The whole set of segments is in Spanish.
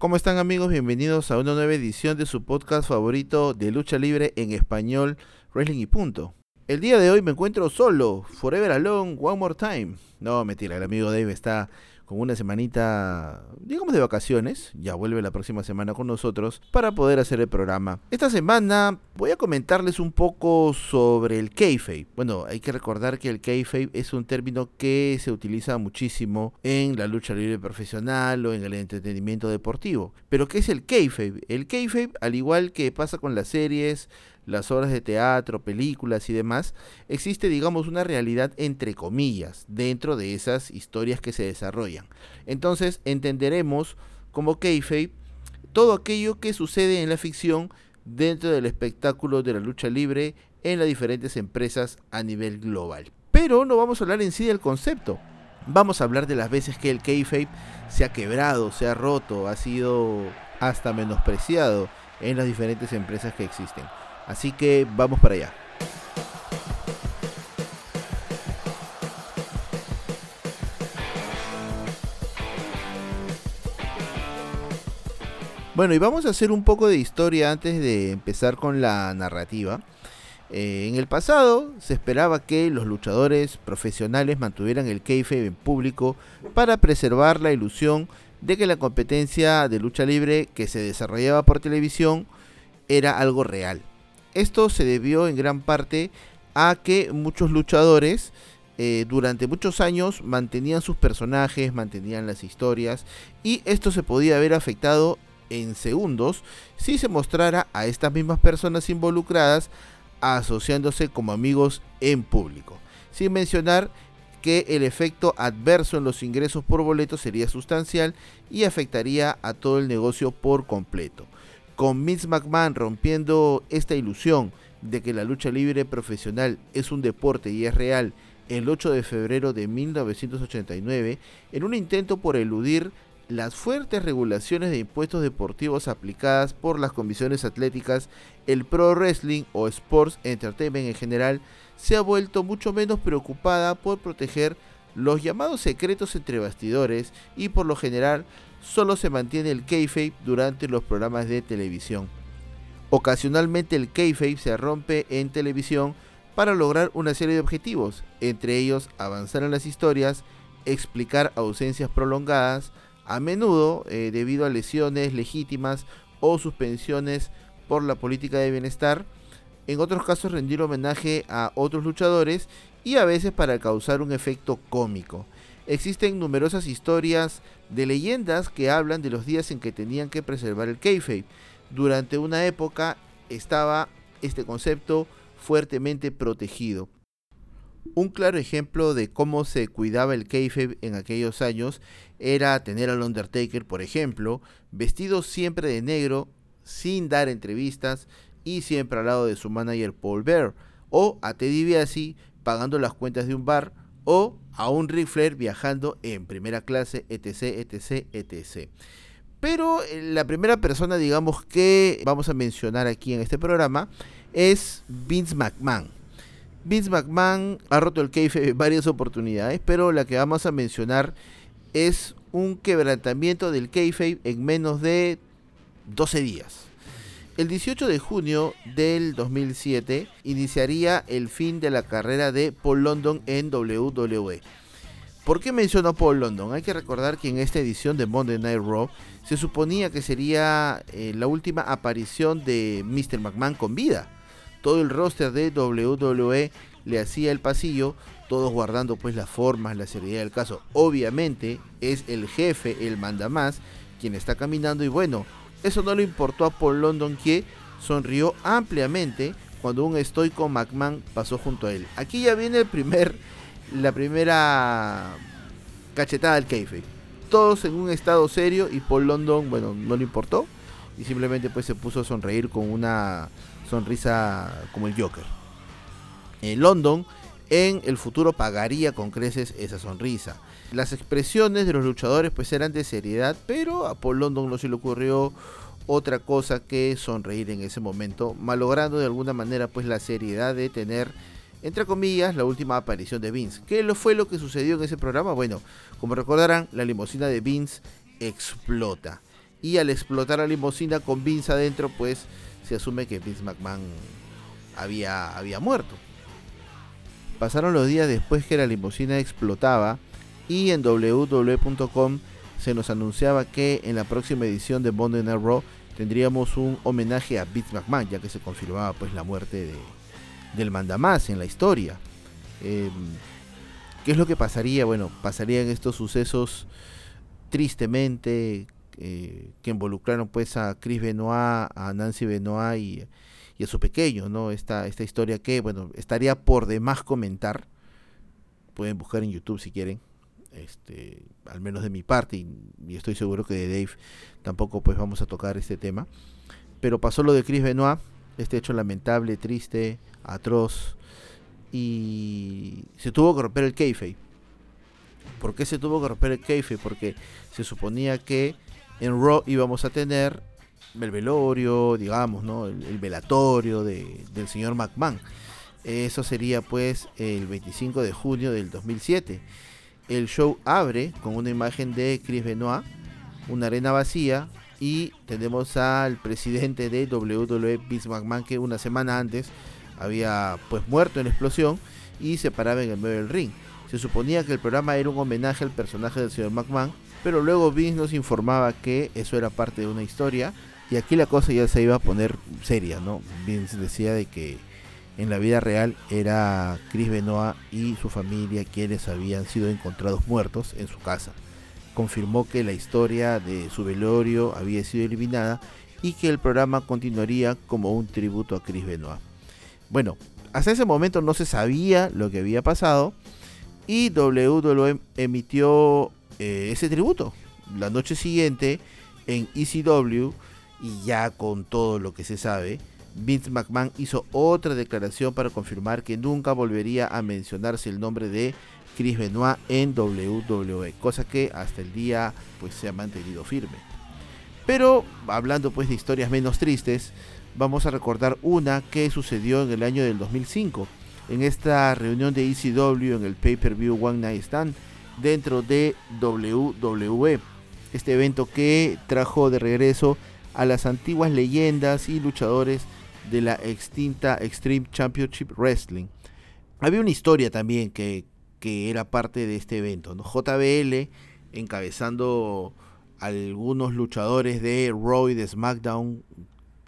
¿Cómo están amigos? Bienvenidos a una nueva edición de su podcast favorito de lucha libre en español, Wrestling y Punto. El día de hoy me encuentro solo, Forever Alone, One More Time. No, mentira, el amigo Dave está con una semanita, digamos, de vacaciones. Ya vuelve la próxima semana con nosotros para poder hacer el programa. Esta semana voy a comentarles un poco sobre el kayfabe. Bueno, hay que recordar que el kayfabe es un término que se utiliza muchísimo en la lucha libre profesional o en el entretenimiento deportivo. Pero ¿qué es el kayfabe? El kayfabe, al igual que pasa con las series, las obras de teatro, películas y demás, existe, digamos, una realidad entre comillas dentro de esas historias que se desarrollan. Entonces entenderemos como kayfabe todo aquello que sucede en la ficción dentro del espectáculo de la lucha libre en las diferentes empresas a nivel global. Pero no vamos a hablar en sí del concepto. Vamos a hablar de las veces que el kayfabe se ha quebrado, se ha roto, ha sido hasta menospreciado en las diferentes empresas que existen. Así que vamos para allá. Bueno, y vamos a hacer un poco de historia antes de empezar con la narrativa. Eh, en el pasado se esperaba que los luchadores profesionales mantuvieran el kayfabe en público para preservar la ilusión de que la competencia de lucha libre que se desarrollaba por televisión era algo real. Esto se debió en gran parte a que muchos luchadores eh, durante muchos años mantenían sus personajes, mantenían las historias y esto se podía haber afectado en segundos si se mostrara a estas mismas personas involucradas asociándose como amigos en público. Sin mencionar que el efecto adverso en los ingresos por boleto sería sustancial y afectaría a todo el negocio por completo con Vince McMahon rompiendo esta ilusión de que la lucha libre profesional es un deporte y es real el 8 de febrero de 1989 en un intento por eludir las fuertes regulaciones de impuestos deportivos aplicadas por las comisiones atléticas, el Pro Wrestling o Sports Entertainment en general se ha vuelto mucho menos preocupada por proteger los llamados secretos entre bastidores y por lo general solo se mantiene el kayfabe durante los programas de televisión. Ocasionalmente el kayfabe se rompe en televisión para lograr una serie de objetivos, entre ellos avanzar en las historias, explicar ausencias prolongadas, a menudo eh, debido a lesiones legítimas o suspensiones por la política de bienestar, en otros casos rendir homenaje a otros luchadores y a veces para causar un efecto cómico. Existen numerosas historias de leyendas que hablan de los días en que tenían que preservar el kayfabe. Durante una época estaba este concepto fuertemente protegido. Un claro ejemplo de cómo se cuidaba el kayfabe en aquellos años era tener al Undertaker, por ejemplo, vestido siempre de negro, sin dar entrevistas y siempre al lado de su manager Paul Bear, o a Teddy DiBiase pagando las cuentas de un bar o a un Ric Flair viajando en primera clase, etc, etc, etc. Pero eh, la primera persona, digamos, que vamos a mencionar aquí en este programa es Vince McMahon. Vince McMahon ha roto el keife en varias oportunidades, pero la que vamos a mencionar es un quebrantamiento del keife en menos de 12 días. El 18 de junio del 2007 iniciaría el fin de la carrera de Paul London en WWE. ¿Por qué menciono Paul London? Hay que recordar que en esta edición de Monday Night Raw se suponía que sería eh, la última aparición de Mr. McMahon con vida. Todo el roster de WWE le hacía el pasillo, todos guardando pues las formas, la seriedad del caso. Obviamente es el jefe, el mandamás, quien está caminando y bueno, eso no le importó a Paul London que sonrió ampliamente cuando un estoico McMahon pasó junto a él. Aquí ya viene el primer, la primera cachetada del kayfabe. Todos en un estado serio y Paul London, bueno, no le importó y simplemente pues se puso a sonreír con una sonrisa como el Joker. En London en el futuro pagaría con creces esa sonrisa. Las expresiones de los luchadores pues eran de seriedad, pero a Paul London no se le ocurrió otra cosa que sonreír en ese momento, malogrando de alguna manera pues la seriedad de tener entre comillas la última aparición de Vince. ¿Qué fue lo que sucedió en ese programa? Bueno, como recordarán, la limusina de Vince explota. y al explotar la limusina con Vince adentro, pues se asume que Vince McMahon había, había muerto. Pasaron los días después que la limusina explotaba y en www.com se nos anunciaba que en la próxima edición de Monday Night Raw tendríamos un homenaje a Vince McMahon, ya que se confirmaba pues la muerte de, del mandamás en la historia. Em, ¿Qué es lo que pasaría? Bueno, pasarían estos sucesos tristemente eh, que involucraron pues a Chris Benoit, a Nancy Benoit y, a su pequeño, ¿no? Esta, esta historia que, bueno, estaría por demás comentar. Pueden buscar en YouTube si quieren. Este, al menos de mi parte, y, estoy seguro que de Dave tampoco pues vamos a tocar este tema. Pero pasó lo de Chris Benoit, este hecho lamentable, triste, atroz, y se tuvo que romper el keife. ¿Por qué se tuvo que romper el keife? Porque se suponía que en Raw íbamos a tener el velorio, digamos, ¿no? El, velatorio de, del señor McMahon. Eso sería pues el 25 de junio del 2007. El show abre con una imagen de Chris Benoit, una arena vacía y tenemos al presidente de WWE, Vince McMahon, que una semana antes había pues muerto en la explosión y se paraba en el medio del ring. Se suponía que el programa era un homenaje al personaje del señor McMahon, pero luego Vince nos informaba que eso era parte de una historia y aquí la cosa ya se iba a poner seria, ¿no? Vince decía de que en la vida real era Chris Benoit y su familia quienes habían sido encontrados muertos en su casa. Confirmó que la historia de su velorio había sido eliminada y que el programa continuaría como un tributo a Chris Benoit. Bueno, hasta ese momento no se sabía lo que había pasado y WWE emitió eh, ese tributo la noche siguiente en ECW y ya con todo lo que se sabe, Vince McMahon hizo otra declaración para confirmar que nunca volvería a mencionarse el nombre de Chris Benoit en WWE, cosa que hasta el día pues se ha mantenido firme. Pero hablando pues de historias menos tristes, vamos a recordar una que sucedió en el año del 2005, en esta reunión de ECW en el pay-per-view One Night Stand dentro de WWE. Este evento que trajo de regreso a las antiguas leyendas y luchadores de la extinta Extreme Championship Wrestling. Había una historia también que, era parte de este evento. JBL encabezando algunos luchadores de Raw y de SmackDown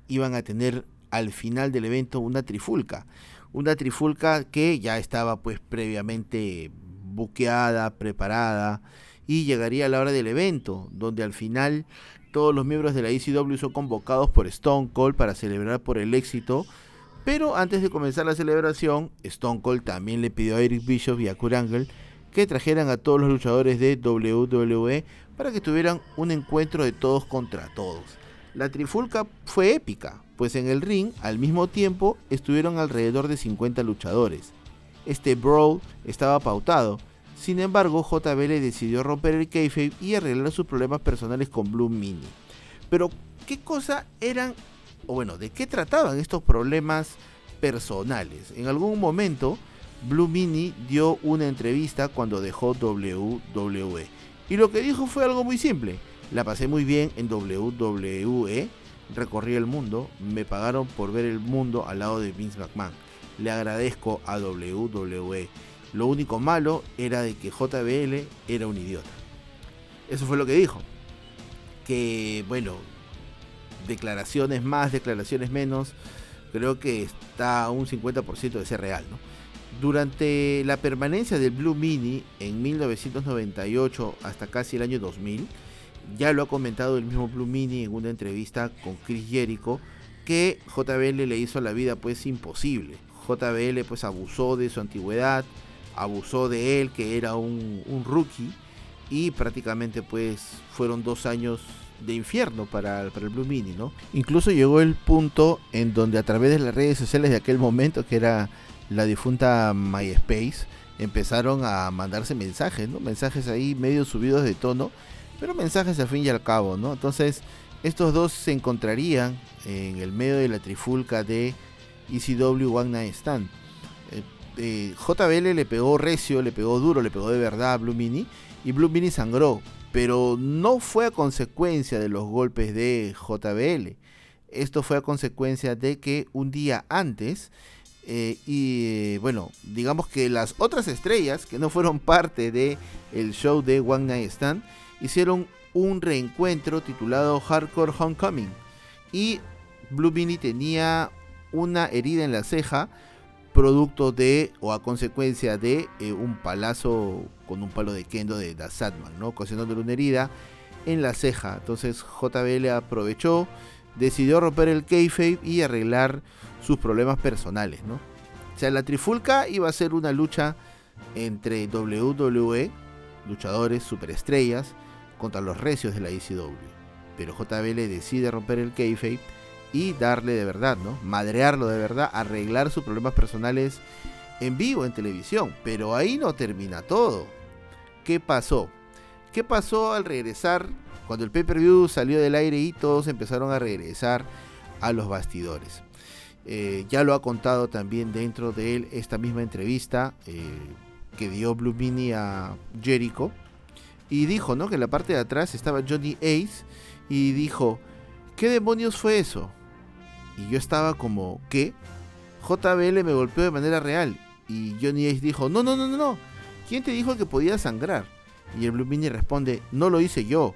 iban a tener al final del evento una trifulca. Una trifulca que ya estaba pues previamente buqueada, preparada y llegaría a la hora del evento, donde al final todos los miembros de la ECW son convocados por Stone Cold para celebrar por el éxito. Pero antes de comenzar la celebración, Stone Cold también le pidió a Eric Bishop y a Kurt Angle que trajeran a todos los luchadores de WWE para que tuvieran un encuentro de todos contra todos. La trifulca fue épica, pues en el ring al mismo tiempo estuvieron alrededor de 50 luchadores. Este brawl estaba pautado, sin embargo, JBL decidió romper el kayfabe y arreglar sus problemas personales con Blue Mini. Pero, ¿qué cosa eran, o bueno, de qué trataban estos problemas personales? En algún momento, Blue Mini dio una entrevista cuando dejó WWE. Y lo que dijo fue algo muy simple. La pasé muy bien en WWE, recorrí el mundo, me pagaron por ver el mundo al lado de Vince McMahon. Le agradezco a WWE lo único malo era de que JBL era un idiota. Eso fue lo que dijo. Que, bueno, declaraciones más, declaraciones menos, creo que está un 50% de ser real, Durante la permanencia del Blue Mini en 1998 hasta casi el año 2000, ya lo ha comentado el mismo Blue Mini en una entrevista con Chris Jericho, que JBL le hizo la vida pues imposible. JBL pues abusó de su antigüedad, abusó de él, que era un, rookie, y prácticamente pues fueron dos años de infierno para, para, el Blue Mini, ¿no? Incluso llegó el punto en donde a través de las redes sociales de aquel momento, que era la difunta MySpace, empezaron a mandarse mensajes, ¿no? Mensajes ahí medio subidos de tono, pero mensajes al fin y al cabo, ¿no? Entonces, estos dos se encontrarían en el medio de la trifulca de ECW One Night Stand. JBL le pegó recio, le pegó duro, le pegó de verdad a Blue Mini y Blue Mini sangró. pero no fue a consecuencia de los golpes de JBL. Esto fue a consecuencia de que un día antes, eh, y bueno, digamos que las otras estrellas que no fueron parte del el show de One Night Stand hicieron un reencuentro titulado Hardcore Homecoming. Y Blue Beanie tenía una herida en la ceja producto de o a consecuencia de eh, un palazo con un palo de kendo de Da Sadman, ¿no? ocasionándole una herida en la ceja. Entonces JBL aprovechó, decidió romper el kayfabe y arreglar sus problemas personales, ¿no? O sea, la trifulca iba a ser una lucha entre WWE, luchadores superestrellas, contra los recios de la ECW. Pero JBL decide romper el kayfabe y darle de verdad, ¿no? Madrearlo de verdad, arreglar sus problemas personales en vivo, en televisión. Pero ahí no termina todo. ¿Qué pasó? ¿Qué pasó al regresar cuando el pay-per-view salió del aire y todos empezaron a regresar a los bastidores? Eh, ya lo ha contado también dentro de él esta misma entrevista eh, que dio Blue Mini a Jericho. Y dijo, ¿no? Que en la parte de atrás estaba Johnny Ace y dijo, ¿qué demonios fue eso? Y yo estaba como, ¿qué? JBL me golpeó de manera real. Y Johnny Ace dijo, no, no, no, no, no. ¿Quién te dijo que podía sangrar? Y el Blue Mini responde, no lo hice yo,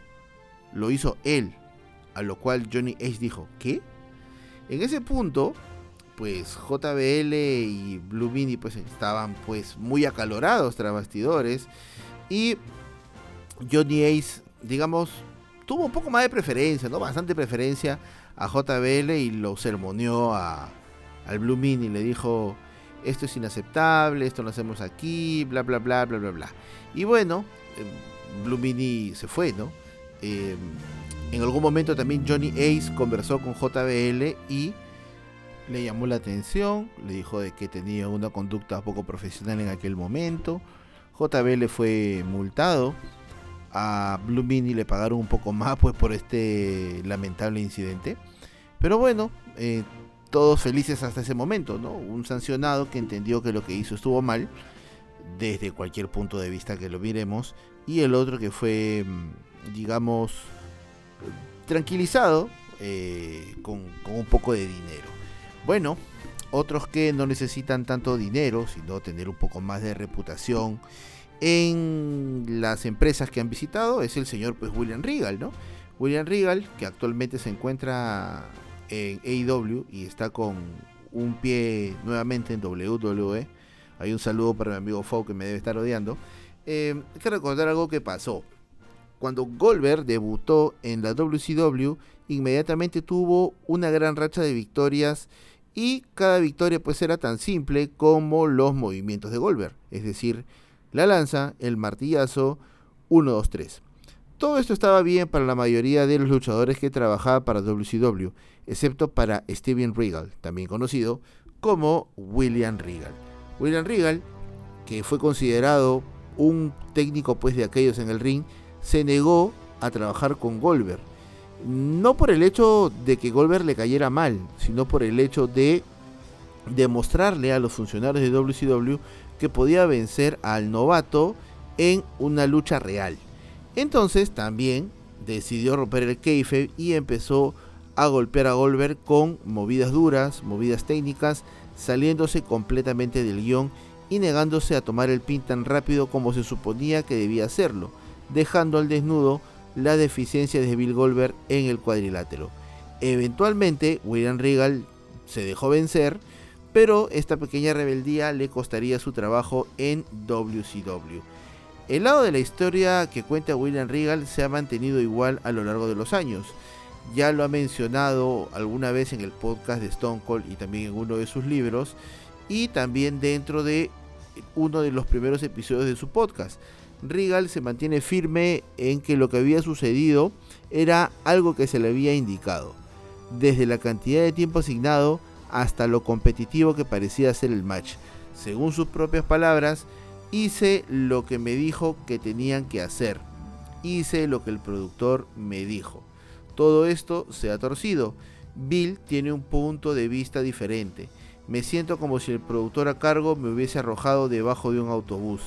lo hizo él. A lo cual Johnny Ace dijo, ¿qué? En ese punto, pues JBL y Blue Mini pues estaban pues muy acalorados tras bastidores. Y Johnny Ace, digamos, tuvo un poco más de preferencia, ¿no? Bastante preferencia a JBL y lo sermoneó a, al Blue Mini. Le dijo, esto es inaceptable, esto lo hacemos aquí, bla, bla, bla, bla, bla, bla. Y bueno, eh, Blue Mini se fue, ¿no? Eh, en algún momento también Johnny Ace conversó con JBL y le llamó la atención, le dijo de que tenía una conducta poco profesional en aquel momento. JBL fue multado. A Blue Mini le pagaron un poco más pues por este lamentable incidente. Pero bueno, eh, todos felices hasta ese momento, ¿no? Un sancionado que entendió que lo que hizo estuvo mal, desde cualquier punto de vista que lo miremos, y el otro que fue, mm, digamos, tranquilizado eh, con, con un poco de dinero. Bueno, otros que no necesitan tanto dinero, sino tener un poco más de reputación en las empresas que han visitado, es el señor pues William Regal, ¿no? William Regal, que actualmente se encuentra en AEW y está con un pie nuevamente en WWE. Hay un saludo para mi amigo Fau que me debe estar odiando. Eh, hay que recordar algo que pasó. Cuando Goldberg debutó en la WCW, inmediatamente tuvo una gran racha de victorias y cada victoria pues era tan simple como los movimientos de Goldberg, es decir, la lanza, el martillazo, 1, 2, 3. Todo esto estaba bien para la mayoría de los luchadores que trabajaban para WCW, excepto para Steven Regal, también conocido como William Regal. William Regal, que fue considerado un técnico pues de aquellos en el ring, se negó a trabajar con Goldberg. No por el hecho de que Goldberg le cayera mal, sino por el hecho de demostrarle a los funcionarios de WCW que podía vencer al novato en una lucha real. Entonces también decidió romper el keife y empezó a golpear a Goldberg con movidas duras, movidas técnicas, saliéndose completamente del guion y negándose a tomar el pin tan rápido como se suponía que debía hacerlo, dejando al desnudo la deficiencia de Bill Goldberg en el cuadrilátero. Eventualmente, William Regal se dejó vencer, pero esta pequeña rebeldía le costaría su trabajo en WCW. El lado de la historia que cuenta William Regal se ha mantenido igual a lo largo de los años. Ya lo ha mencionado alguna vez en el podcast de Stone Cold y también en uno de sus libros y también dentro de uno de los primeros episodios de su podcast. Regal se mantiene firme en que lo que había sucedido era algo que se le había indicado, desde la cantidad de tiempo asignado hasta lo competitivo que parecía ser el match. Según sus propias palabras, Hice lo que me dijo que tenían que hacer. Hice lo que el productor me dijo. Todo esto se ha torcido. Bill tiene un punto de vista diferente. Me siento como si el productor a cargo me hubiese arrojado debajo de un autobús.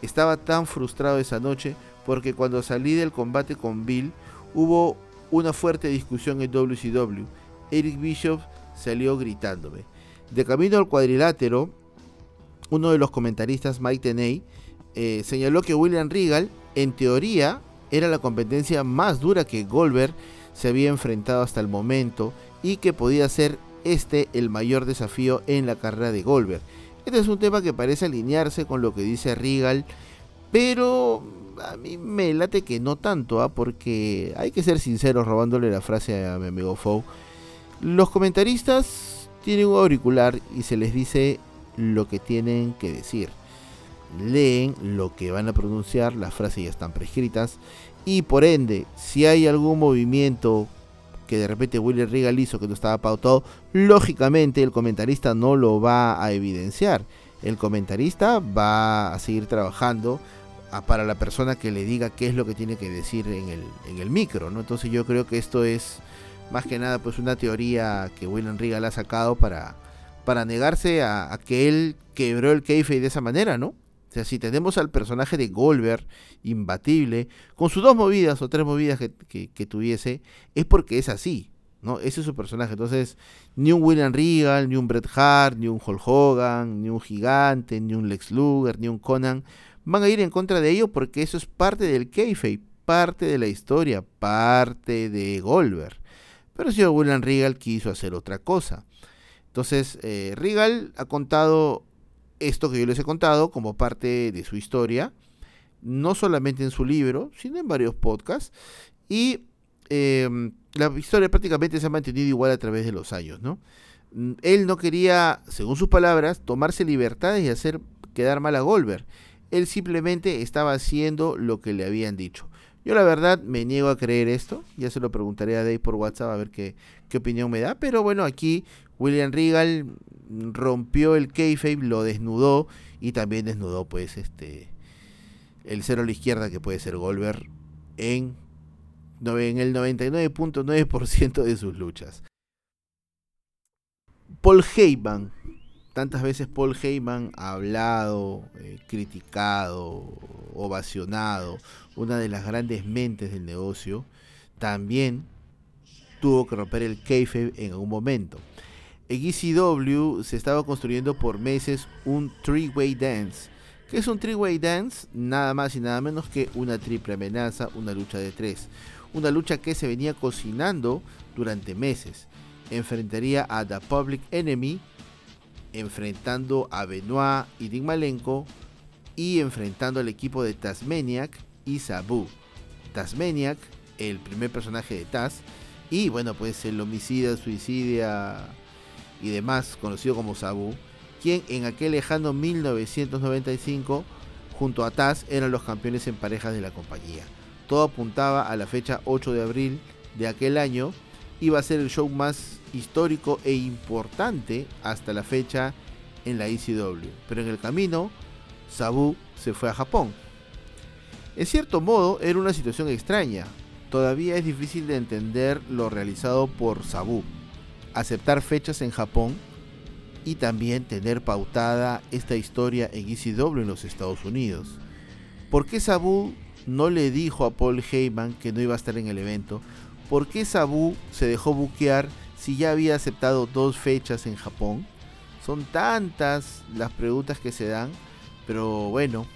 Estaba tan frustrado esa noche porque cuando salí del combate con Bill hubo una fuerte discusión en WCW. Eric Bishop salió gritándome. De camino al cuadrilátero, uno de los comentaristas, Mike Tenay, eh, señaló que William Regal, en teoría, era la competencia más dura que Goldberg se había enfrentado hasta el momento y que podía ser este el mayor desafío en la carrera de Goldberg. Este es un tema que parece alinearse con lo que dice Regal, pero a mí me late que no tanto, ¿ah? porque hay que ser sinceros robándole la frase a mi amigo Fou. Los comentaristas tienen un auricular y se les dice lo que tienen que decir. Leen lo que van a pronunciar, las frases ya están prescritas y por ende, si hay algún movimiento que de repente Willy Regal hizo que no estaba pautado, lógicamente el comentarista no lo va a evidenciar. El comentarista va a seguir trabajando para la persona que le diga qué es lo que tiene que decir en el, en el micro, ¿no? Entonces yo creo que esto es más que nada pues una teoría que William Regal ha sacado para, para negarse a, que él quebró el keife de esa manera, ¿no? O sea, si tenemos al personaje de Goldberg, imbatible, con sus dos movidas o tres movidas que, que, tuviese, es porque es así, ¿no? Ese es su personaje. Entonces, ni un William Regal, ni un Bret Hart, ni un Hulk Hogan, ni un Gigante, ni un Lex Luger, ni un Conan van a ir en contra de ello porque eso es parte del kayfabe, parte de la historia, parte de Goldberg. Pero señor William Regal quiso hacer otra cosa. Entonces, eh, Regal ha contado esto que yo les he contado como parte de su historia, no solamente en su libro, sino en varios podcasts. Y em, la historia prácticamente se ha mantenido igual a través de los años, ¿no? Él no quería, según sus palabras, tomarse libertades y hacer quedar mal a Goldberg él simplemente estaba haciendo lo que le habían dicho. Yo la verdad me niego a creer esto, ya se lo preguntaré a Dave por WhatsApp a ver qué, qué opinión me da, pero bueno, aquí William Regal rompió el kayfabe, lo desnudó y también desnudó pues este el cero a la izquierda que puede ser Goldberg en, en el 99.9% de sus luchas. Paul Heyman tantas veces Paul Heyman ha hablado, eh, criticado, ovacionado, una de las grandes mentes del negocio, también tuvo que romper el kayfabe en algún momento. En ECW se estaba construyendo por meses un three-way dance. ¿Qué es un three-way dance? Nada más y nada menos que una triple amenaza, una lucha de tres. Una lucha que se venía cocinando durante meses. Enfrentaría a The Public Enemy, enfrentando a Benoit y Dick Malenko y enfrentando al equipo de Tasmaniac y Sabu. Tasmaniac, el primer personaje de Taz, y bueno, pues el homicida, suicidia y demás, conocido como Sabu, quien en aquel lejano 1995, junto a Taz, eran los campeones en parejas de la compañía. Todo apuntaba a la fecha 8 de abril de aquel año, iba a ser el show más histórico e importante hasta la fecha en la ECW. Pero en el camino, Sabu se fue a Japón. En cierto modo, era una situación extraña. Todavía es difícil de entender lo realizado por Sabu. Aceptar fechas en Japón y también tener pautada esta historia en ECW en los Estados Unidos. ¿Por qué Sabu no le dijo a Paul Heyman que no iba a estar en el evento? ¿Por qué Sabu se dejó buquear si ya había aceptado dos fechas en Japón. Son tantas las preguntas que se dan, pero bueno,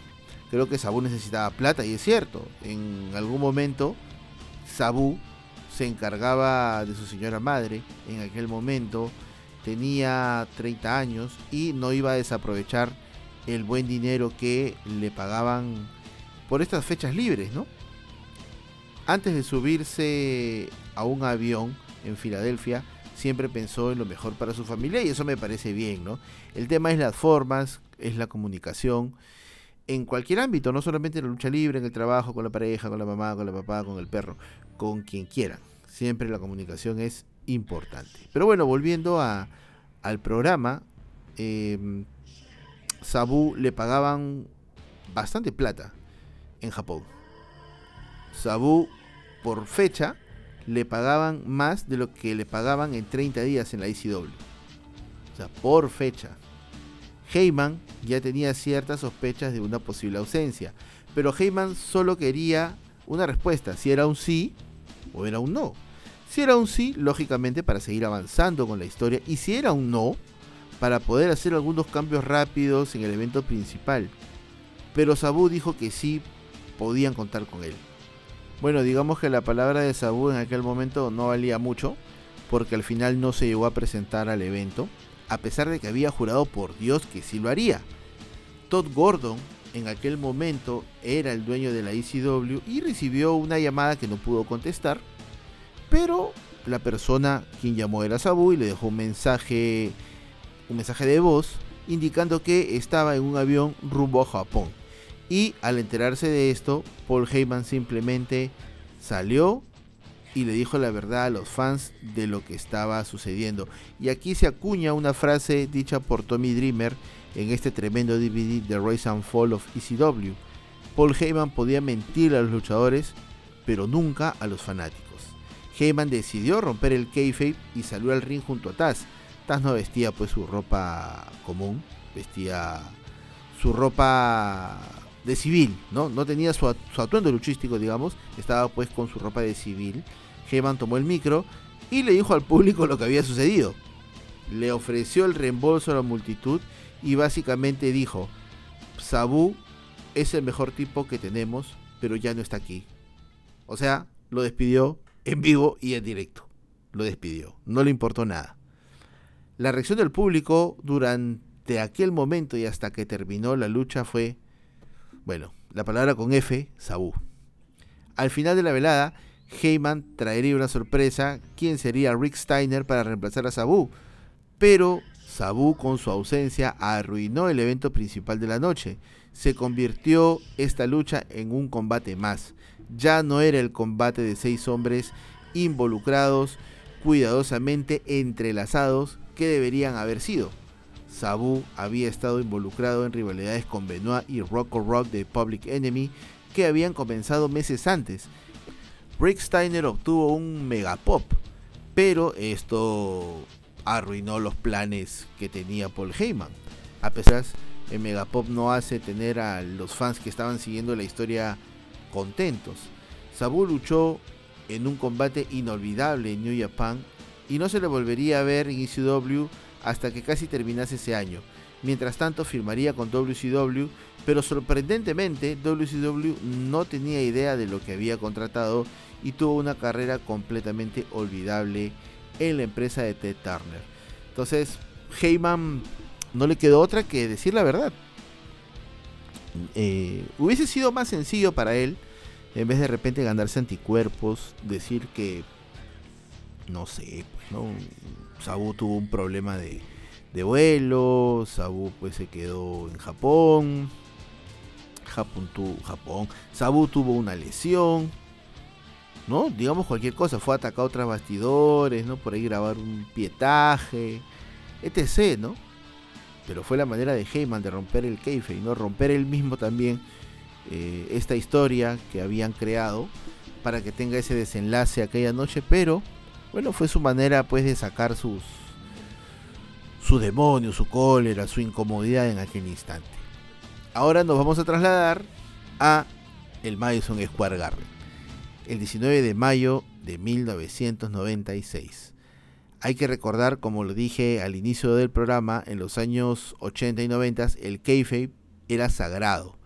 creo que Sabu necesitaba plata y es cierto, en algún momento Sabu se encargaba de su señora madre, en aquel momento tenía 30 años y no iba a desaprovechar el buen dinero que le pagaban por estas fechas libres, ¿no? Antes de subirse a un avión en Filadelfia, siempre pensó en lo mejor para su familia y eso me parece bien, ¿no? El tema es las formas, es la comunicación en cualquier ámbito, no solamente en la lucha libre, en el trabajo, con la pareja, con la mamá, con la papá, con el perro, con quien quiera. Siempre la comunicación es importante. Pero bueno, volviendo al programa, eh, Sabu le pagaban bastante plata en Japón. Sabu por fecha le pagaban más de lo que le pagaban en 30 días en la ICW. O sea, por fecha. Heyman ya tenía ciertas sospechas de una posible ausencia, pero Heyman solo quería una respuesta, si era un sí o era un no. Si era un sí, lógicamente para seguir avanzando con la historia, y si era un no, para poder hacer algunos cambios rápidos en el evento principal. Pero Sabu dijo que sí podían contar con él. Bueno, digamos que la palabra de Sabu en aquel momento no valía mucho, porque al final no se llegó a presentar al evento, a pesar de que había jurado por Dios que sí lo haría. Todd Gordon en aquel momento era el dueño de la ECW y recibió una llamada que no pudo contestar, pero la persona quien llamó era Sabu y le dejó un mensaje, un mensaje de voz indicando que estaba en un avión rumbo a Japón. Y al enterarse de esto, Paul Heyman simplemente salió y le dijo la verdad a los fans de lo que estaba sucediendo. Y aquí se acuña una frase dicha por Tommy Dreamer en este tremendo DVD de Rise and Fall of ECW. Paul Heyman podía mentir a los luchadores, pero nunca a los fanáticos. Heyman decidió romper el kayfabe y salió al ring junto a Taz. Taz no vestía pues su ropa común, vestía su ropa de civil, ¿no? No tenía su, atuendo luchístico, digamos, estaba pues con su ropa de civil Heyman tomó el micro y le dijo al público lo que había sucedido. Le ofreció el reembolso a la multitud y básicamente dijo, Sabu es el mejor tipo que tenemos, pero ya no está aquí. O sea, lo despidió en vivo y en directo. Lo despidió, no le importó nada. La reacción del público durante aquel momento y hasta que terminó la lucha fue, bueno, la palabra con F, Sabu. Al final de la velada, Heyman traería una sorpresa, quién sería Rick Steiner para reemplazar a Sabu. Pero Sabu con su ausencia arruinó el evento principal de la noche. Se convirtió esta lucha en un combate más. Ya no era el combate de seis hombres involucrados, cuidadosamente entrelazados, que deberían haber sido. Sabu había estado involucrado en rivalidades con Benoit y Rocco Rock de Public Enemy que habían comenzado meses antes Rick Steiner obtuvo un megapop, pero esto arruinó los planes que tenía Paul Heyman. A pesar el megapop no hace tener a los fans que estaban siguiendo la historia contentos. Sabu luchó en un combate inolvidable en New Japan y no se le volvería a ver en ECW hasta que casi terminase ese año. Mientras tanto firmaría con WCW, pero sorprendentemente WCW no tenía idea de lo que había contratado y tuvo una carrera completamente olvidable en la empresa de Ted Turner. Entonces, Heyman no le quedó otra que decir la verdad. Eh, hubiese sido más sencillo para él, en vez de repente ganarse anticuerpos, decir que, no sé, pues, ¿no? Sabu tuvo un problema de, de vuelo, Sabu pues se quedó en Japón, Japón, Japón, Sabu tuvo una lesión, ¿no? Digamos cualquier cosa, fue atacado tras bastidores, ¿no? Por ahí grabar un pietaje, etc., ¿no? Pero fue la manera de Heyman de romper el keife, ¿no? Romper él mismo también eh, esta historia que habían creado para que tenga ese desenlace aquella noche, pero bueno, fue su manera pues de sacar sus su demonio, su cólera, su incomodidad en aquel instante. Ahora nos vamos a trasladar a el Madison Square Garden el 19 de mayo de 1996. Hay que recordar, como lo dije al inicio del programa, en los años 80 y 90 el kayfabe era sagrado.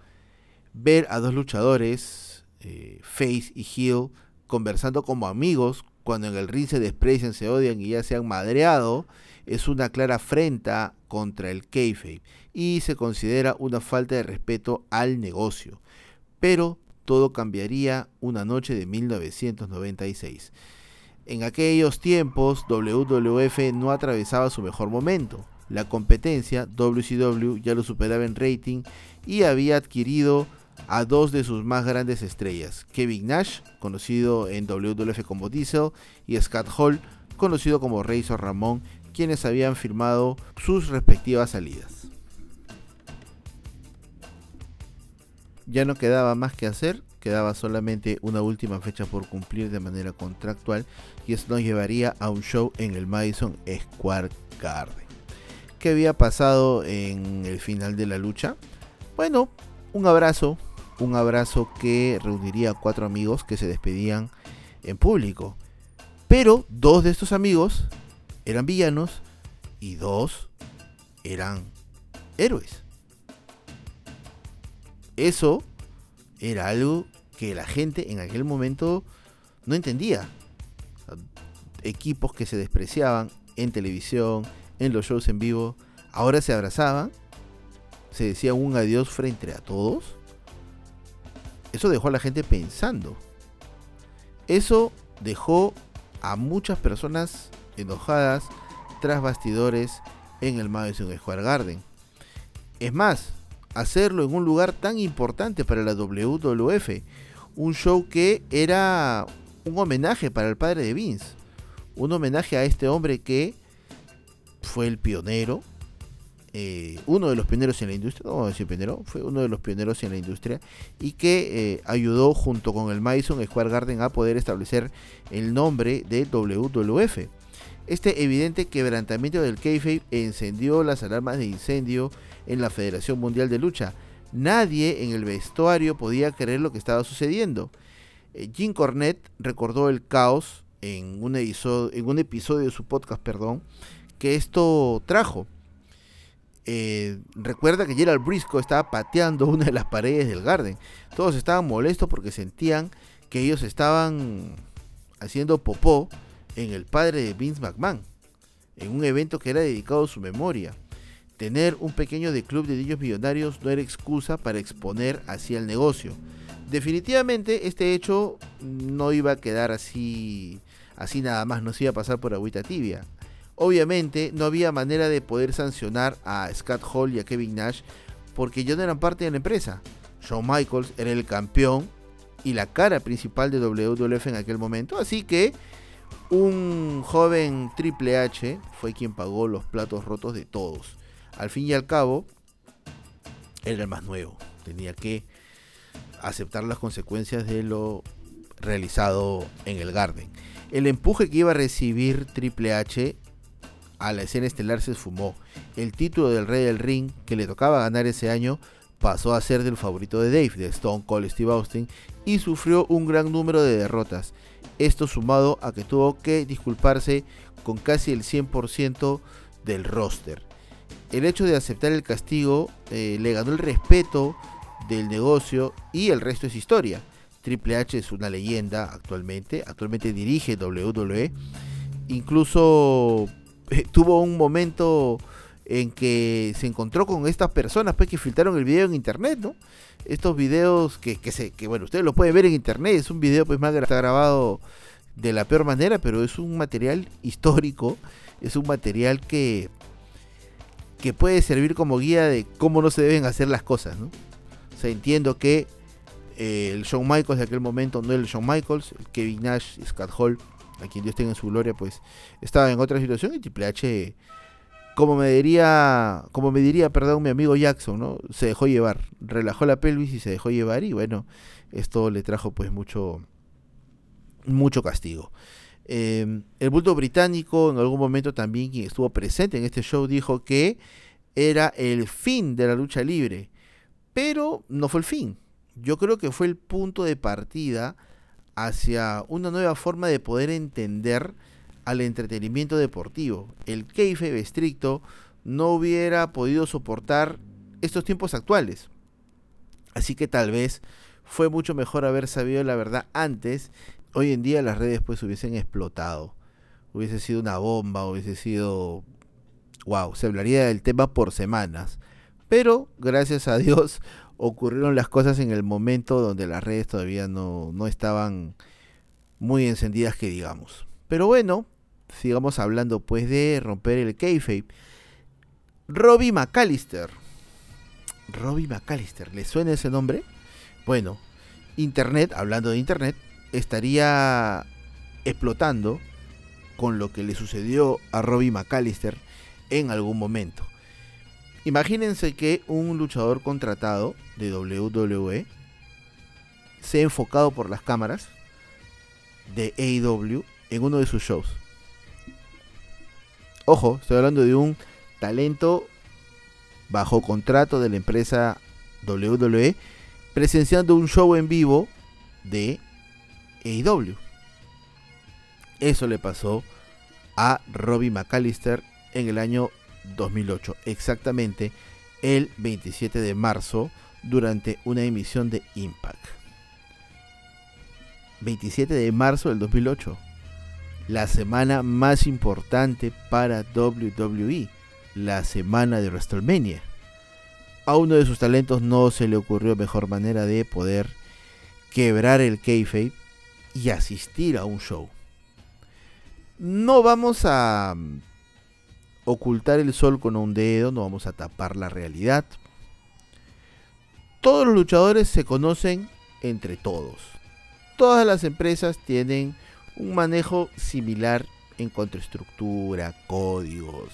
Ver a dos luchadores, eh, Face y Heel, conversando como amigos cuando en el ring se desprecian, se odian y ya se han madreado, es una clara afrenta contra el kayfabe y se considera una falta de respeto al negocio. Pero todo cambiaría una noche de 1996. En aquellos tiempos, WWF no atravesaba su mejor momento. La competencia, WCW, ya lo superaba en rating y había adquirido a dos de sus más grandes estrellas, Kevin Nash, conocido en WWF como Diesel, y Scott Hall, conocido como Razor Ramón, quienes habían firmado sus respectivas salidas. Ya no quedaba más que hacer, quedaba solamente una última fecha por cumplir de manera contractual y esto nos llevaría a un show en el Madison Square Garden. ¿Qué había pasado en el final de la lucha? Bueno, un abrazo un abrazo que reuniría a cuatro amigos que se despedían en público. Pero dos de estos amigos eran villanos y dos eran héroes. Eso era algo que la gente en aquel momento no entendía. Equipos que se despreciaban en televisión, en los shows en vivo, ahora se abrazaban, se decía un adiós frente a todos. Eso dejó a la gente pensando. Eso dejó a muchas personas enojadas tras bastidores en el Madison Square Garden. Es más, hacerlo en un lugar tan importante para la WWF, un show que era un homenaje para el padre de Vince, un homenaje a este hombre que fue el pionero, eh, uno de los pioneros en la industria, no decir pionero, fue uno de los pioneros en la industria y que eh, ayudó junto con el Madison Square Garden a poder establecer el nombre de WWF. Este evidente quebrantamiento del kayfabe encendió las alarmas de incendio en la Federación Mundial de Lucha. Nadie en el vestuario podía creer lo que estaba sucediendo. Eh, Jim Cornette recordó el caos en un, episodio, de su podcast, perdón, que esto trajo. Eh, recuerda que Gerald Briscoe estaba pateando una de las paredes del Garden. Todos estaban molestos porque sentían que ellos estaban haciendo popó en el padre de Vince McMahon, en un evento que era dedicado a su memoria. Tener un pequeño de club de niños millonarios no era excusa para exponer así el negocio. Definitivamente este hecho no iba a quedar así, así nada más, no se iba a pasar por agüita tibia. Obviamente no había manera de poder sancionar a Scott Hall y a Kevin Nash porque ya no eran parte de la empresa. Shawn Michaels era el campeón y la cara principal de WWF en aquel momento, así que un joven Triple H fue quien pagó los platos rotos de todos. Al fin y al cabo, era el más nuevo. Tenía que aceptar las consecuencias de lo realizado en el Garden. El empuje que iba a recibir Triple H a la escena estelar se esfumó. El título del Rey del Ring que le tocaba ganar ese año pasó a ser del favorito de Dave, de Stone Cold Steve Austin, y sufrió un gran número de derrotas. Esto sumado a que tuvo que disculparse con casi el 100% del roster. El hecho de aceptar el castigo eh, le ganó el respeto del negocio y el resto es historia. Triple H es una leyenda actualmente, actualmente dirige WWE. Incluso eh, tuvo un momento en que se encontró con estas personas pues, que filtraron el video en internet, ¿no? Estos videos que, que, se, que bueno, ustedes lo pueden ver en internet, es un video pues más grabado de la peor manera, pero es un material histórico, es un material que, que puede servir como guía de cómo no se deben hacer las cosas, ¿no? O sea, entiendo que eh, el Shawn Michaels de aquel momento no era el Shawn Michaels, el Kevin Nash, Scott Hall, a quien Dios tenga en su gloria, pues estaba en otra situación y Triple H como me diría, como me diría, perdón, mi amigo Jackson, ¿no? Se dejó llevar, relajó la pelvis y se dejó llevar y bueno, esto le trajo pues mucho, mucho castigo. Em, el bulto británico en algún momento también quien estuvo presente en este show dijo que era el fin de la lucha libre, pero no fue el fin. Yo creo que fue el punto de partida hacia una nueva forma de poder entender al entretenimiento deportivo. El keife estricto no hubiera podido soportar estos tiempos actuales. Así que tal vez fue mucho mejor haber sabido la verdad antes. Hoy en día las redes pues hubiesen explotado. Hubiese sido una bomba, hubiese sido... Wow, se hablaría del tema por semanas. Pero gracias a Dios ocurrieron las cosas en el momento donde las redes todavía no, no estaban muy encendidas que digamos. Pero bueno, sigamos hablando pues de romper el kayfabe. Robbie McAllister. Robbie McAllister, ¿le suena ese nombre? Bueno, Internet, hablando de Internet, estaría explotando con lo que le sucedió a Robbie McAllister en algún momento. Imagínense que un luchador contratado de WWE sea enfocado por las cámaras de AEW en uno de sus shows. Ojo, estoy hablando de un talento bajo contrato de la empresa WWE presenciando un show en vivo de AEW. Eso le pasó a Robbie McAllister en el año 2008, exactamente el 27 de marzo, durante una emisión de Impact. 27 de marzo del 2008, la semana más importante para WWE, la semana de WrestleMania. A uno de sus talentos no se le ocurrió mejor manera de poder quebrar el kayfabe y asistir a un show no vamos a mm, ocultar el sol con un dedo, no vamos a tapar la realidad. Todos los luchadores se conocen entre todos. Todas las empresas tienen un manejo similar en cuanto estructura, códigos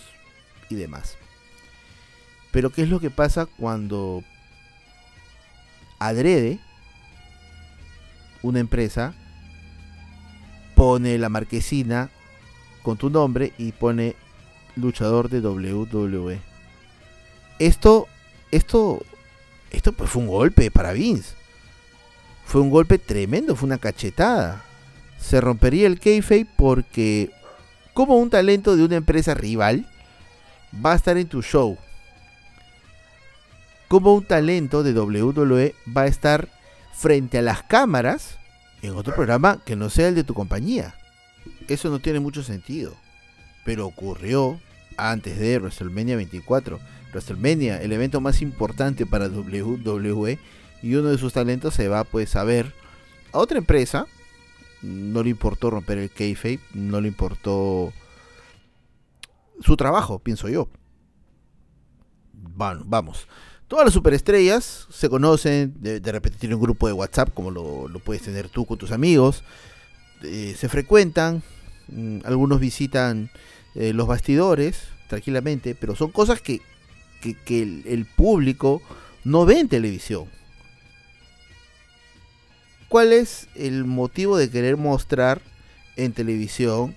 y demás. Pero ¿qué es lo que pasa cuando adrede una empresa pone la marquesina con tu nombre y pone luchador de WWE. Esto, esto, esto pues fue un golpe para Vince. Fue un golpe tremendo, fue una cachetada. Se rompería el kayfabe porque como un talento de una empresa rival va a estar en tu show. Como un talento de WWE va a estar frente a las cámaras en otro programa que no sea el de tu compañía eso no tiene mucho sentido. Pero ocurrió antes de WrestleMania 24. WrestleMania, el evento más importante para WWE. Y uno de sus talentos se va pues a ver a otra empresa. No le importó romper el kayfabe. No le importó su trabajo, pienso yo. Bueno, vamos. Todas las superestrellas se conocen, de, repente tienen un grupo de WhatsApp como lo, puedes tener tú con tus amigos, eh, se frecuentan, Mm, algunos visitan eh, los bastidores tranquilamente, pero son cosas que, el, público no ve en televisión. ¿Cuál es el motivo de querer mostrar en televisión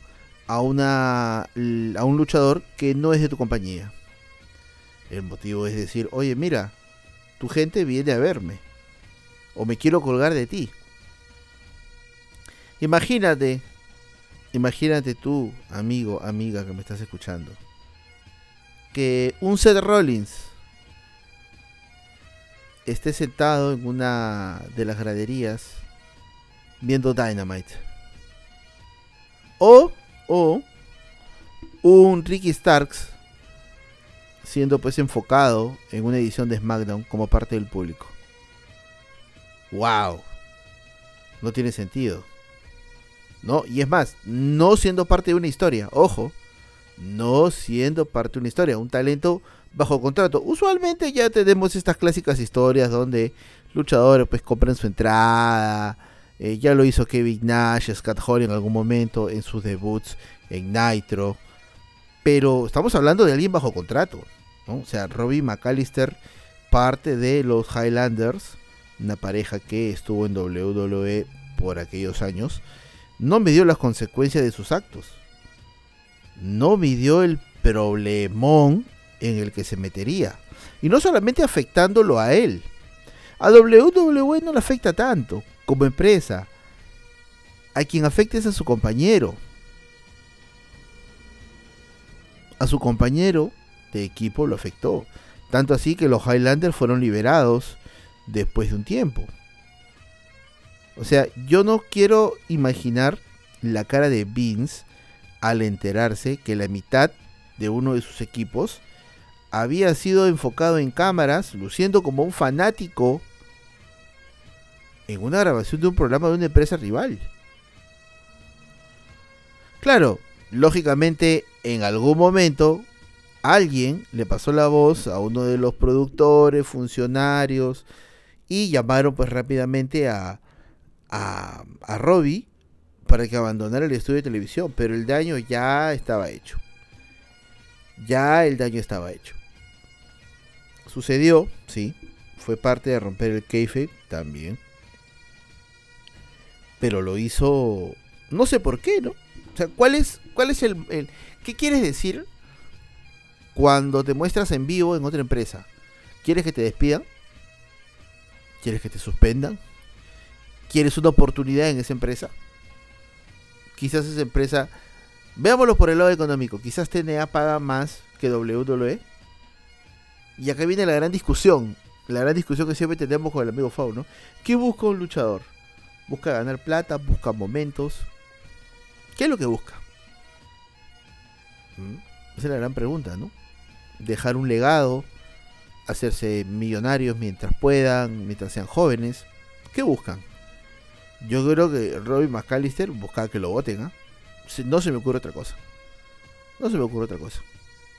a, una, a un luchador que no es de tu compañía? El motivo es decir, oye, mira, tu gente viene a verme. O me quiero colgar de ti. Imagínate Imagínate tú, amigo, amiga que me estás escuchando, que un Seth Rollins esté sentado en una de las graderías viendo Dynamite. O, o, un Ricky Starks siendo pues enfocado en una edición de SmackDown como parte del público. ¡Wow! No tiene sentido. ¿no? Y es más, no siendo parte de una historia, ojo, no siendo parte de una historia, un talento bajo contrato. Usualmente ya tenemos estas clásicas historias donde luchadores pues compran su entrada, eh, ya lo hizo Kevin Nash, Scott Hall en algún momento en sus debuts en Nitro, pero estamos hablando de alguien bajo contrato, O sea, Robbie McAllister, parte de los Highlanders, una pareja que estuvo en WWE por aquellos años, no midió las consecuencias de sus actos. No midió el problemón en el que se metería. Y no solamente afectándolo a él. A WWE no le afecta tanto como empresa. A quien afecta es a su compañero. A su compañero de equipo lo afectó. Tanto así que los Highlanders fueron liberados después de un tiempo. O sea, yo no quiero imaginar la cara de Vince al enterarse que la mitad de uno de sus equipos había sido enfocado en cámaras, luciendo como un fanático en una grabación de un programa de una empresa rival. Claro, lógicamente en algún momento alguien le pasó la voz a uno de los productores, funcionarios, y llamaron pues rápidamente a, a, a Robbie para que abandonara el estudio de televisión, pero el daño ya estaba hecho. Ya el daño estaba hecho. Sucedió, sí, fue parte de romper el keife también. Pero lo hizo, no sé por qué, ¿no? O sea, ¿cuál es, cuál es el, el qué quieres decir cuando te muestras en vivo en otra empresa? ¿Quieres que te despidan? ¿Quieres que te suspendan? ¿Quieres una oportunidad en esa empresa? Quizás esa empresa, veámoslo por el lado económico, quizás TNA paga más que WWE. Y acá viene la gran discusión, la gran discusión que siempre tenemos con el amigo Fau, ¿no? ¿Qué busca un luchador? ¿Busca ganar plata? ¿Busca momentos? ¿Qué es lo que busca? ¿Mm? Esa es la gran pregunta, ¿no? Dejar un legado, hacerse millonarios mientras puedan, mientras sean jóvenes. ¿Qué buscan? Yo creo que Robin McAllister buscaba que lo voten, ¿ah? No se me ocurre otra cosa. No se me ocurre otra cosa.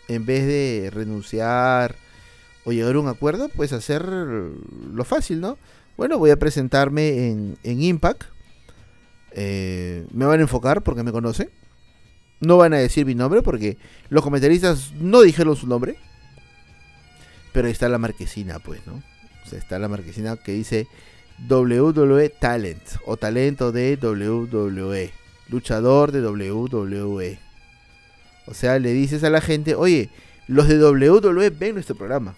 En vez de renunciar o llegar a un acuerdo, pues hacer lo fácil, ¿no? Bueno, voy a presentarme en, Impact. Eh, me van a enfocar porque me conocen. No van a decir mi nombre porque los comentaristas no dijeron su nombre. Pero ahí está la marquesina, pues, ¿no? O sea, está la marquesina que dice WWE Talent o talento de WWE, luchador de WWE. O sea, le dices a la gente, oye, los de WWE ven nuestro programa.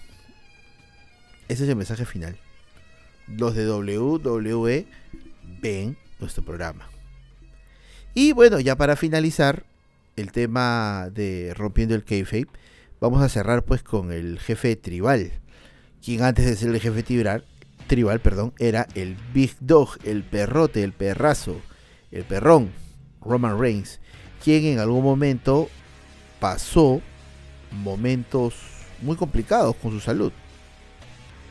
Ese es el mensaje final. Los de WWE ven nuestro programa. Y bueno, ya para finalizar el tema de rompiendo el kayfabe, vamos a cerrar pues con el jefe tribal, quien antes de ser el jefe tribal tribal, perdón, era el Big Dog, el perrote, el perrazo, el perrón, Roman Reigns, quien en algún momento pasó momentos muy complicados con su salud.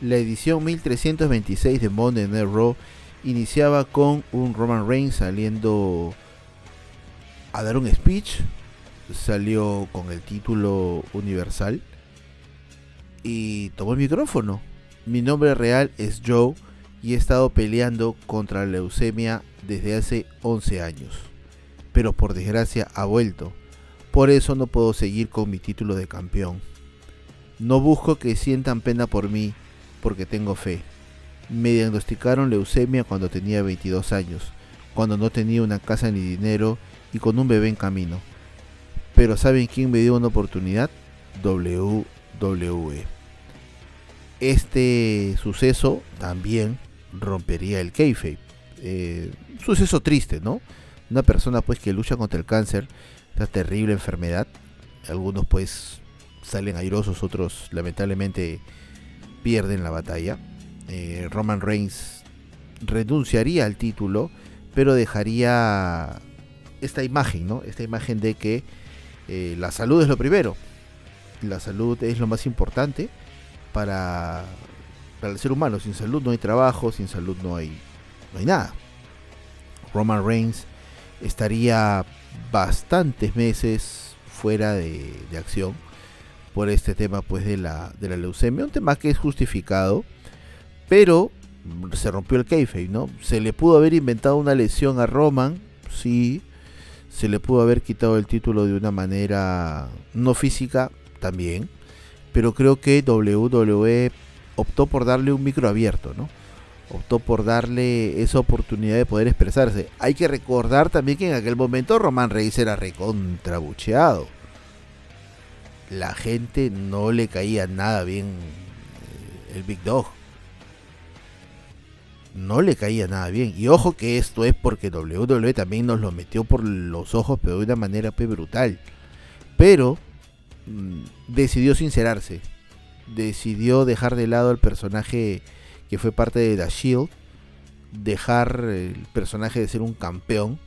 La edición 1326 de Monday Night Raw iniciaba con un Roman Reigns saliendo a dar un speech, salió con el título universal y tomó el micrófono mi nombre real es Joe y he estado peleando contra la leucemia desde hace 11 años. Pero por desgracia ha vuelto. Por eso no puedo seguir con mi título de campeón. No busco que sientan pena por mí porque tengo fe. Me diagnosticaron leucemia cuando tenía 22 años, cuando no tenía una casa ni dinero y con un bebé en camino. Pero ¿saben quién me dio una oportunidad? WWE este suceso también rompería el kayfabe. Eh, suceso triste, ¿no? Una persona pues que lucha contra el cáncer, esta terrible enfermedad. Algunos pues salen airosos, otros lamentablemente pierden la batalla. Eh, Roman Reigns renunciaría al título, pero dejaría esta imagen, ¿no? Esta imagen de que eh, la salud es lo primero. La salud es lo más importante para, el ser humano. Sin salud no hay trabajo, sin salud no hay, no hay nada. Roman Reigns estaría bastantes meses fuera de, acción por este tema pues de la, de la leucemia, un tema que es justificado, pero se rompió el kayfabe, ¿no? Se le pudo haber inventado una lesión a Roman, sí, se le pudo haber quitado el título de una manera no física, también, pero creo que WWE optó por darle un micro abierto, ¿no? Optó por darle esa oportunidad de poder expresarse. Hay que recordar también que en aquel momento Roman Reigns era recontrabucheado. La gente no le caía nada bien eh, el Big Dog. No le caía nada bien. Y ojo que esto es porque WWE también nos lo metió por los ojos, pero de una manera brutal. Pero Mm, decidió sincerarse. Decidió dejar de lado el personaje que fue parte de The Shield. Dejar el personaje de ser un campeón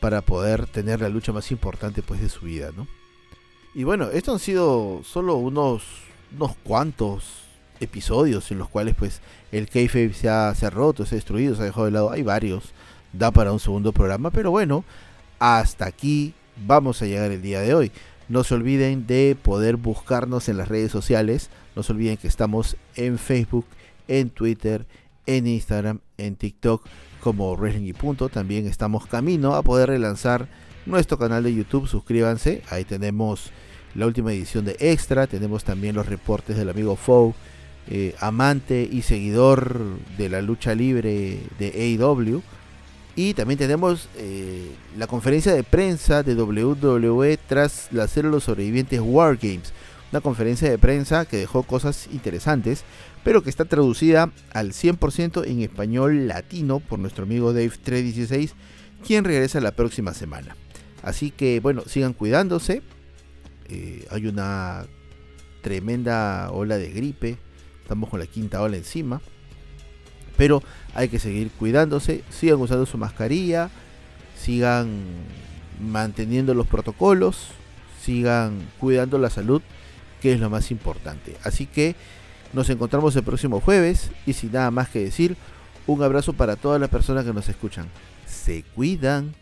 para poder tener la lucha más importante pues de su vida, ¿no? Y bueno, estos han sido solo unos, unos cuantos episodios en los cuales pues el kayfabe se ha, se ha roto, se ha destruido, se ha dejado de lado. Hay varios, da para un segundo programa, pero bueno, hasta aquí vamos a llegar el día de hoy. No se olviden de poder buscarnos en las redes sociales. No se olviden que estamos en Facebook, en Twitter, en Instagram, en TikTok como Wrestling y Punto. También estamos camino a poder relanzar nuestro canal de YouTube. Suscríbanse. Ahí tenemos la última edición de Extra. Tenemos también los reportes del amigo Foe, eh, amante y seguidor de la lucha libre de AEW. Y también tenemos eh, la conferencia de prensa de WWE tras la serie de los sobrevivientes War Games. una conferencia de prensa que dejó cosas interesantes, pero que está traducida al 100% en español latino por nuestro amigo Dave 316, quien regresa la próxima semana. Así que bueno, sigan cuidándose. Eh, hay una tremenda ola de gripe. Estamos con la quinta ola encima. Pero hay que seguir cuidándose. Sigan usando su mascarilla. Sigan manteniendo los protocolos. Sigan cuidando la salud, que es lo más importante. Así que nos encontramos el próximo jueves. Y sin nada más que decir, un abrazo para todas las personas que nos escuchan. Se cuidan.